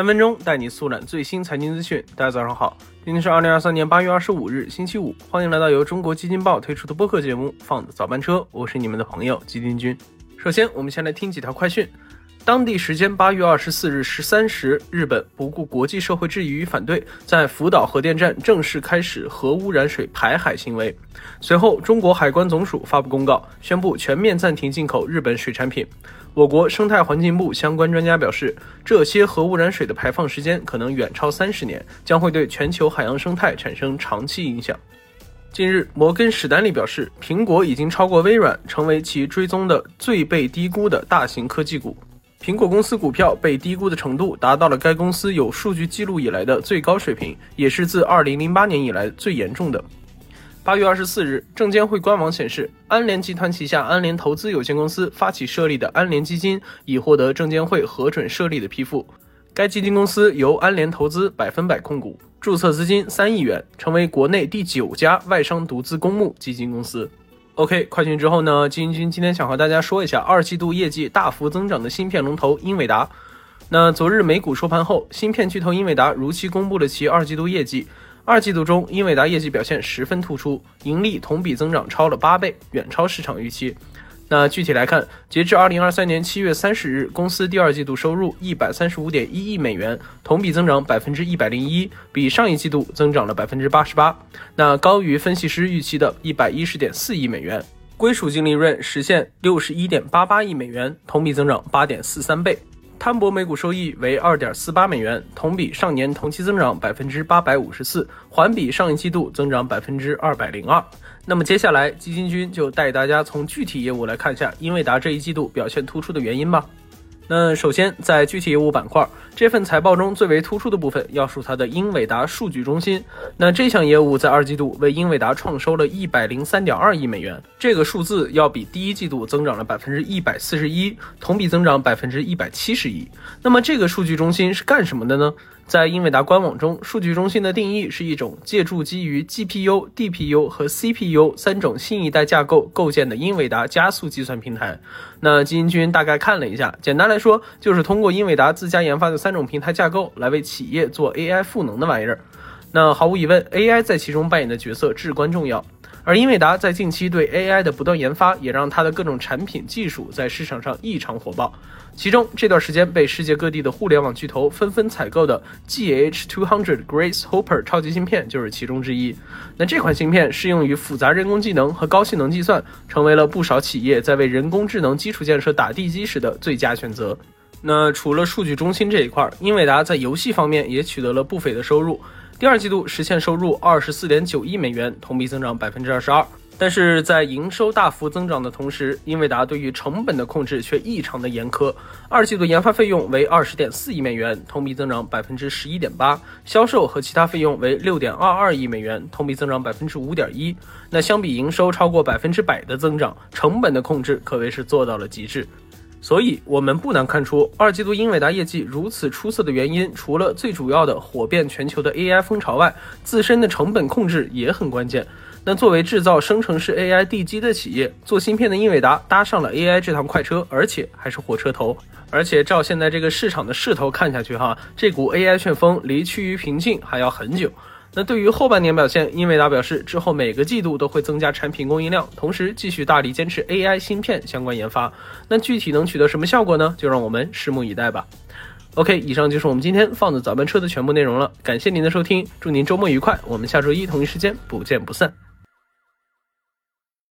三分钟带你速览最新财经资讯。大家早上好，今天是二零二三年八月二十五日，星期五。欢迎来到由中国基金报推出的播客节目《放的早班车》，我是你们的朋友基金君。首先，我们先来听几条快讯。当地时间八月二十四日十三时，日本不顾国际社会质疑与反对，在福岛核电站正式开始核污染水排海行为。随后，中国海关总署发布公告，宣布全面暂停进口日本水产品。我国生态环境部相关专家表示，这些核污染水的排放时间可能远超三十年，将会对全球海洋生态产生长期影响。近日，摩根史丹利表示，苹果已经超过微软，成为其追踪的最被低估的大型科技股。苹果公司股票被低估的程度达到了该公司有数据记录以来的最高水平，也是自2008年以来最严重的。八月二十四日，证监会官网显示，安联集团旗下安联投资有限公司发起设立的安联基金已获得证监会核准设立的批复。该基金公司由安联投资百分百控股，注册资金三亿元，成为国内第九家外商独资公募基金公司。OK，快讯之后呢？基金君今天想和大家说一下二季度业绩大幅增长的芯片龙头英伟达。那昨日美股收盘后，芯片巨头英伟达如期公布了其二季度业绩。二季度中，英伟达业绩表现十分突出，盈利同比增长超了八倍，远超市场预期。那具体来看，截至二零二三年七月三十日，公司第二季度收入一百三十五点一亿美元，同比增长百分之一百零一，比上一季度增长了百分之八十八。那高于分析师预期的一百一十点四亿美元，归属净利润实现六十一点八八亿美元，同比增长八点四三倍。摊薄每股收益为二点四八美元，同比上年同期增长百分之八百五十四，环比上一季度增长百分之二百零二。那么接下来，基金君就带大家从具体业务来看一下英伟达这一季度表现突出的原因吧。那首先，在具体业务板块，这份财报中最为突出的部分要数它的英伟达数据中心。那这项业务在二季度为英伟达创收了一百零三点二亿美元，这个数字要比第一季度增长了百分之一百四十一，同比增长百分之一百七十一。那么这个数据中心是干什么的呢？在英伟达官网中，数据中心的定义是一种借助基于 GPU、DPU 和 CPU 三种新一代架构构建的英伟达加速计算平台。那基金君大概看了一下，简单来说，就是通过英伟达自家研发的三种平台架构来为企业做 AI 赋能的玩意儿。那毫无疑问，AI 在其中扮演的角色至关重要。而英伟达在近期对 AI 的不断研发，也让它的各种产品技术在市场上异常火爆。其中，这段时间被世界各地的互联网巨头纷纷采购的 GH200 Grace Hopper 超级芯片就是其中之一。那这款芯片适用于复杂人工智能和高性能计算，成为了不少企业在为人工智能基础建设打地基时的最佳选择。那除了数据中心这一块，英伟达在游戏方面也取得了不菲的收入。第二季度实现收入二十四点九亿美元，同比增长百分之二十二。但是在营收大幅增长的同时，英伟达对于成本的控制却异常的严苛。二季度研发费用为二十点四亿美元，同比增长百分之十一点八；销售和其他费用为六点二二亿美元，同比增长百分之五点一。那相比营收超过百分之百的增长，成本的控制可谓是做到了极致。所以，我们不难看出，二季度英伟达业绩如此出色的原因，除了最主要的火遍全球的 AI 风潮外，自身的成本控制也很关键。那作为制造生成式 AI 地基的企业，做芯片的英伟达搭上了 AI 这趟快车，而且还是火车头。而且照现在这个市场的势头看下去，哈，这股 AI 旋风离趋于平静还要很久。那对于后半年表现，英伟达表示，之后每个季度都会增加产品供应量，同时继续大力坚持 AI 芯片相关研发。那具体能取得什么效果呢？就让我们拭目以待吧。OK，以上就是我们今天放的早班车的全部内容了。感谢您的收听，祝您周末愉快，我们下周一同一时间不见不散。